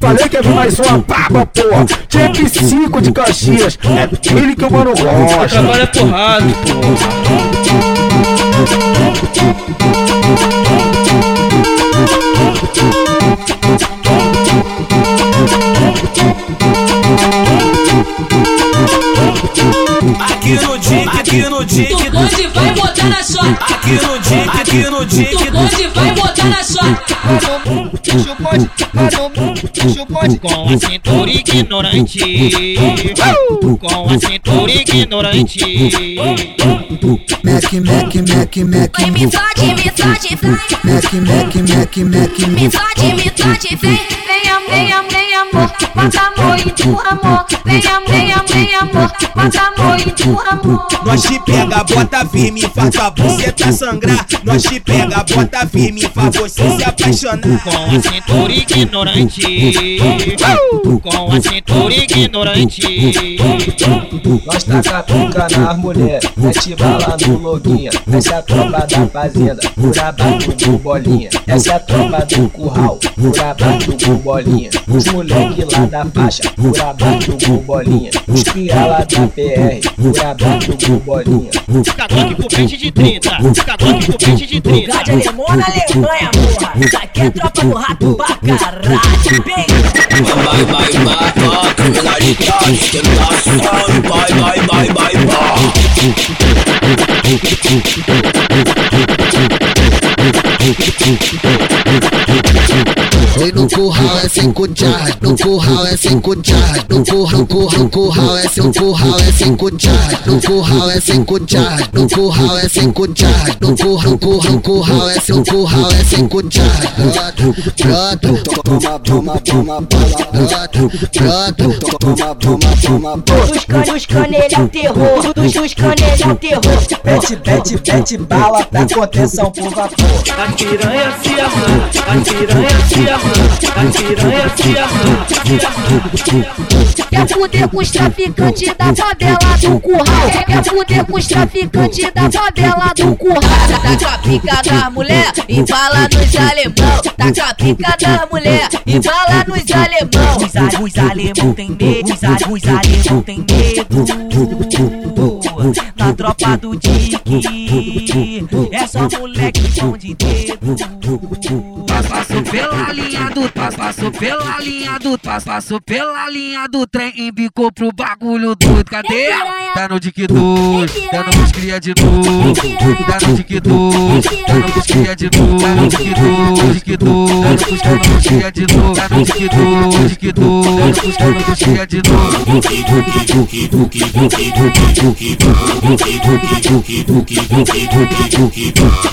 Falei que ia vir mais uma baba, porra. Que cinco de Caxias. É ele que o mano gosta. Trabalha porrada, porra. Aqui no dique. Tu pode vai botar na chota. Aqui no dique, aqui no dique. Tu pode vai botar na chota. Com a cintura ignorante. Com a cintura ignorante. Mac, Mac, Mac, Mac, Vem me fode, me fode, Mac, Mac, Mac, Mac, me fode, me fode, vem, vem, vem, vem amor, bota amor e tu amor, vem, am- vem, am- vem amor, bota amor e tu amor. Nós te pega, bota firme, faz a buceta sangrar. Nós te pega, bota firme, faz você se apaixonar. Com a cintura ignorante. Com a cintura ignorante. Nós taca pica nas mulher, mete bala no loguinha. Essa é a tropa da fazenda, abaixo do bolinha. Essa é a tropa do curral, abaixo do bolinha. Os moleque lá da faixa, abaixo do bolinha. Os pia lá da PR, abaixo do bolinha. Cadoque com pente de 30. Cadoque com pente de 30. Gade alemão na Alemanha, porra. Isso aqui é tropa do rato pra caralho. Bem, Vai, vai, vai, vai, criminalidade, tentação. Vai, vai, vai, vai, vai. Oi, no curral é cinco jarras, no curral é cinco jarras, no curral, no curral, é cinco, curral é cinco jarras, no curral é cinco jarras, no curral é cinco jarras, no curral, no curral, curral é cinco, curral é cinco jarras. Pronto, toma, toma, toma, bala, toma, toma, toma, dos canos, canelha é terror. Dos, canelha terror. Pete, pete, pete bala, dá contenção por vapor. A piranha se arranha. A piranha se arranha. Quer fuder com os traficantes da favela do curral. Quer fuder com os traficantes da favela do curral. Taca a pica da mulher e fala nos alemão. Taca a pica da mulher e fala nos alemão. Os, alemão tem medo. Os, alemão tem medo. Na tropa do Dick. É só moleque de dedo. Passou pela linha do passou pela linha do passou pela linha do trem embicou pro bagulho doido. Cadê? Tá no Dick 2, tá no Buscria de novo. Tá no Dick 2, tá no Buscria de novo. Tá no Dick 2, Dick 2, tá no Buscria de novo. Tá no Dick 2, Dick 2, tá no Buscria de novo.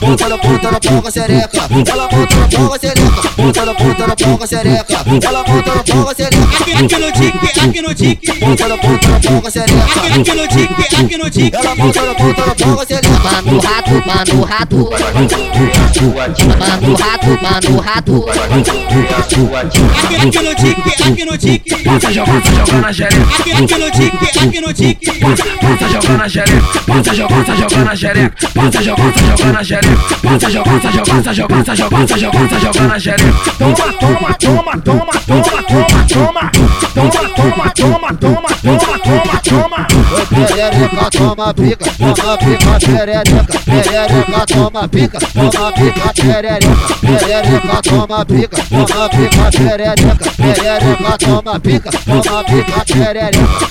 Bota na ponta na boca xereca, ela bota na boca xereca, bota na ponta na boca xereca, ela bota na boca xereca, Aqui, aqui no dique, aqui no dique. bota na ponta na boca xereca. Aqui, no dique, aqui no dique. Ela bota na ponta na boca xereca. Mano rato, mano rato. Mano rato, mano rato. Aqui, no dique, aqui no dique. Passa jogando, na xereca. Aqui, no dique, aqui no dique. Passa jogando na xereca, passa jogando, na xereca, passa jogando, na xereca, passa jogando, passa jogando, passa jogando, passa jogando, passa jogando, na xereca. Toma, toma, toma, toma, toma, toma, toma. Toma, toma, toma, toma, toma, toma, toma. Toma pica, toma pica, perereca, perereca, toma pica, toma pica, perereca, perereca, toma pica, toma pica, perereca, perereca, toma pica, toma pica, perereca.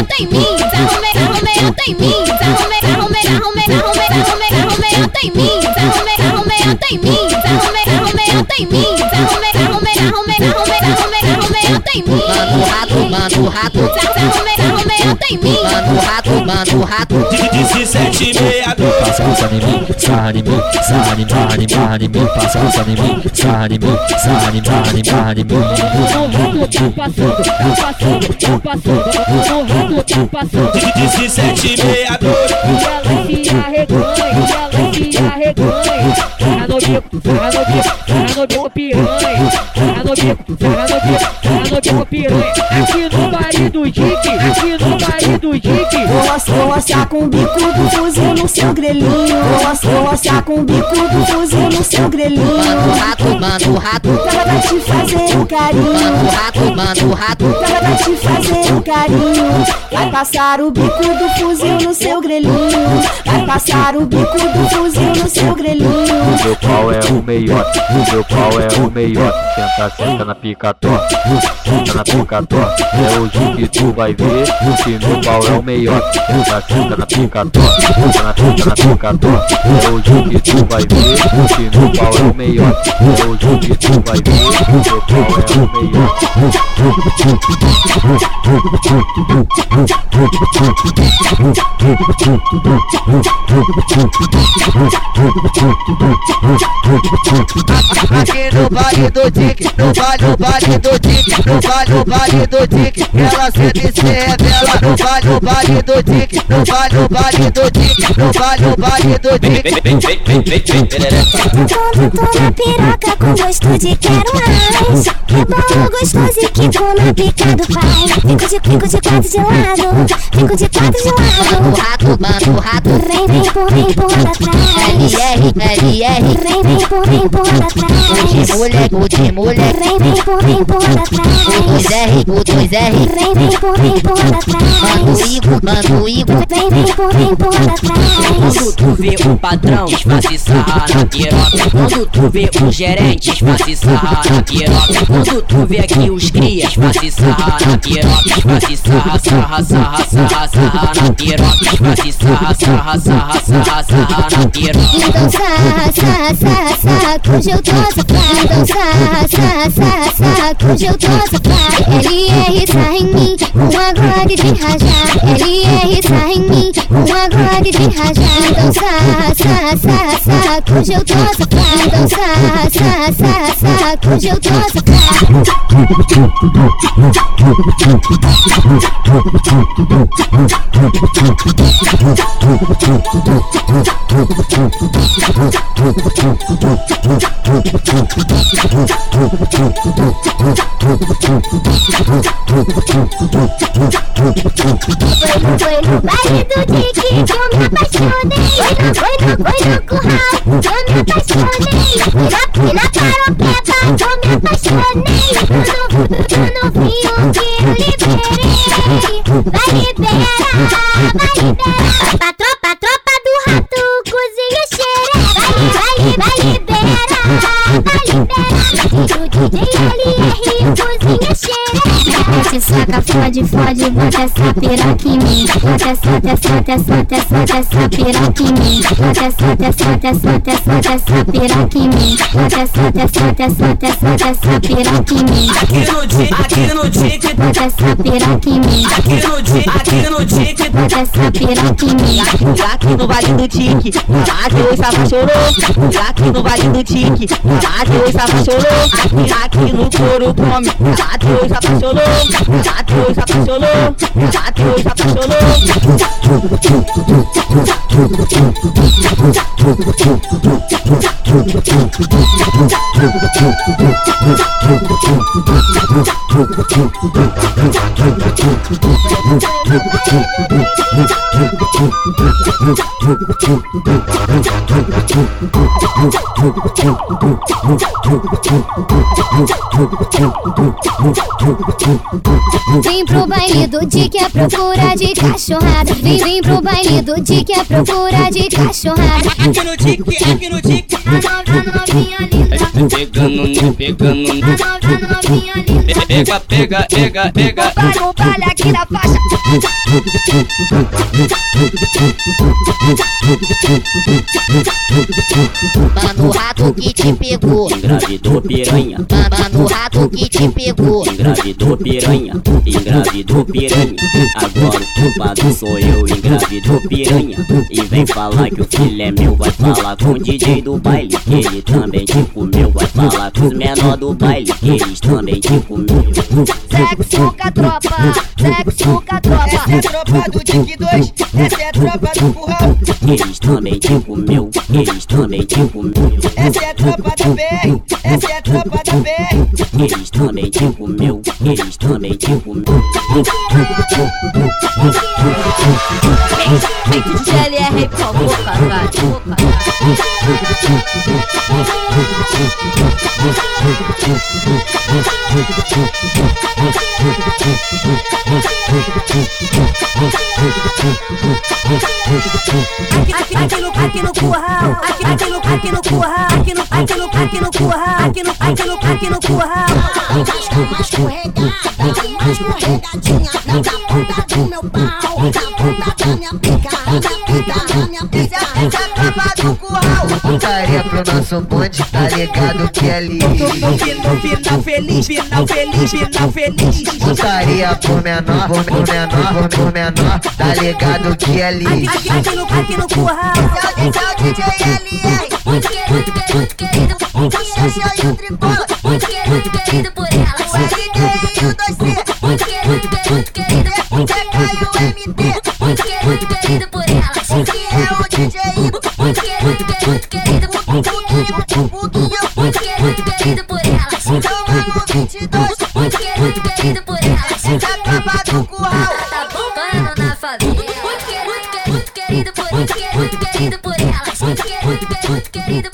Anta em mim. Anta em mim. Anta em mim. Anta em mim. Anta em mim. Mano rato, mano rato. Meia, meia. Mano rato, mano rato. 1762 Passa buça em mim, sarra em mim, sarra em mim, barra em barra em mim, passa buça em mim, sarra em mim, sarra em mim. No rato tá passando, tá passando, tá passando. No rato tá passando. 1762 E ela se arreganha, ela se arreganha. Sarra no bico, sarra no bico, sarra no bico piranha. Sarra no bico, sarra no bico, sarra no bico piranha. Aqui no baile do Dick, aqui no baile do Dick. Vou mostrar com o bico do fuzil no seu grelhinho. Vou mostrar com o bico do fuzil no seu grelhinho. Mano rato. Ela vai te fazer um carinho. Mano rato, mano rato. Ela vai te fazer um carinho. Vai passar o bico do fuzil no seu grelhinho. Vai passar o bico do fuzil no seu grelhinho. Meu pau é o meiote, meu pau é o meiote. Senta, senta na picató, senta na picató. É hoje que tu vai ver que meu pau é o meiote. Senta, senta na picató, senta na, senta na picató. É hoje que tu vai ver que meu pau é o meiote. É hoje que tu vai ver que meu pau é o meiote. Aqui no baile do Dick, no baile, no baile do Dick, no baile, no baile do Dick, ela sempre se revela. No baile, no baile do Dick, no baile, no baile do Dick, no baile, no baile do Dick. Na piroca com gosto de quero mais. Que bom gostoso e que come picado vai. Fico de pico de quatro de lado, fico de quatro de Mano lado. rato, mano rato. Vem, vem, por vem, por atrás. LR, LR. Vem, vem, por vem, por O de atrás. moleque, o de moleque. Vem, vem, por vem, por O atrás. 2R, o 2R. Vem, vem, por vem, por Mano atrás. Igor, mano Igor. Vem, vem, por vem, por atrás. Quando tu vê o patrão, desface sarra na piroca. Quando tu vê o gerente, desface sarra na piroca. Quando tu vê aqui os crias, desface sarra na piroca. Desface sarra, sarra, sarra, sarra, sarra na piroca. Desface sarra, sarra, sarra, sarra, sarra na piroca. Então sarra, sarra, sarra, sarra, que hoje eu tô safado. Então sarra, sarra, sarra, sarra, que hoje eu tô safado. LR sarra em mim, a Glock de rajar. LR sarra em mim, a Glock de rajar. Então sarra, sarra, sarra, hoje eu tô safado. Então sarra, sarra, sarra, que hoje eu me apaixonei. Foi no, foi no, curral que eu me apaixonei. E na, e me apaixonei. No, no, no fio que liberei. Vai liberar, vai liberar. A tropa, tropa do rato cozinha xereca. Vai, vai liberar, vai liberar. O DJ LR cozinha xereca. Você saca, fode, fode, bota essa piroca em mim. Bota essa, essa, bota essa, essa piroca em mim. Bota essa, essa, bota essa, essa piroca em mim. Bota essa, essa, bota essa, essa piroca em mim. Aqui no tique, aqui no tique, Bota essa piroca em mim. aqui no tique, aqui no tique. Bota essa piroca em mim. Aqui no Vale do Tique, que hoje se apaixonou. Aqui no Vale do Tique, que hoje se apaixonou. Aqui, aqui no couro come, lá que hoje se apaixonou. Que hoje se apaixonou, que hoje se apaixonou. Vem pro baile do Dick é procura de cachorrada. Vem, vem pro baile do Dick é procura de cachorrada. Aqui no tique, aqui no tique. A nova novinha linda. Pegando, no, pegando. no. A nova novinha linda. Pega, pega, pega, pega. No baile aqui da faixa. Mano, o rato que te pegou. Engravidou piranha, Mano, o rato que te pegou. engravidou piranha, engravidou piranha. Agora o culpado sou eu, engravidou piranha. E vem falar que o filho é meu, vai falar com o DJ do baile, que ele também te comeu. Vai falar com os menor do baile, que eles também te comeu. Sexo com a tropa. Sexo com a tropa. Essa é a tropa do Dick 2. Essa é a tropa do curral. Eles também te comeu, eles também te comeu. Essa é a tropa da BR. Essa é a tropa da BR. Eles também te comeu, eles também te comeu. GLR, por favor, caralho. Aqui, aqui no, aqui no curral, aqui, aqui no, aqui no curral, aqui no, aqui no, aqui no curral, aqui no, aqui no, aqui no curral. Putaria pro nosso bonde, tá ligado que é lixo. no, final, final feliz, final feliz, final feliz. Putaria por menor, por menor, por menor, tá ligado que é lixo. aqui no, aqui no curral. Esse é o DJ LR. Muito querido, muito querido, O Xaxá e o Tribola. muito querido, querido por ela. O e o 2C. Muito querido, querido, DK e o MT. muito querido, querido por ela. É o DJ Ibo. Muito querido, querido, Puguinho, puguinho. muito querido, muito querido por ela. Tomando 22. Muito querido, muito querido por ela. Por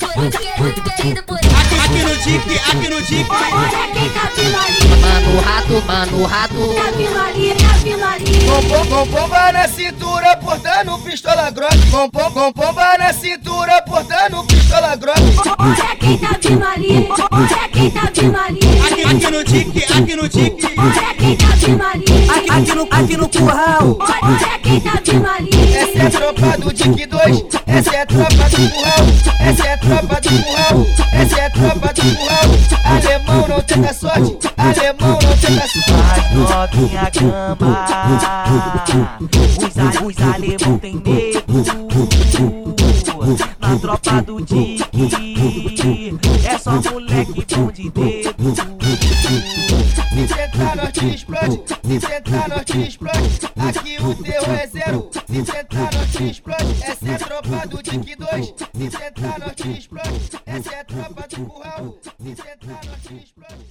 por ela. Aqui, aqui no tique, aqui no tique. Olha quem tá vindo ali, Mano, o rato, mano, o rato. tá vindo ali, tá vindo ali. Com, pom- com pomba na cintura, portando pistola grossa. Com, pom- com pomba na cintura, portando pistola grossa. Olha quem tá ali, olha quem tá ali. Aqui, aqui no tique, aqui no tique. Olha quem tá ali. Aqui, aqui no, aqui no curral. Olha quem tá ali. Essa é a tropa do Dick 2. Essa é a tropa do curral. Essa é a tropa do curral. Essa é a tropa do curral. Alemão não tenta sorte. Alemão não tenta sorte. Novinha cama Os, os alemão tem medo Na tropa do Dick É só moleque bom de dedo Se sentar, nós te explode. Se sentar, nós te explode. Aqui o terror se sentar tá não te explode, essa é a tropa do Dick 2. Se sentar não te explode, essa é a tropa do Curral. Se sentar tá não te explode.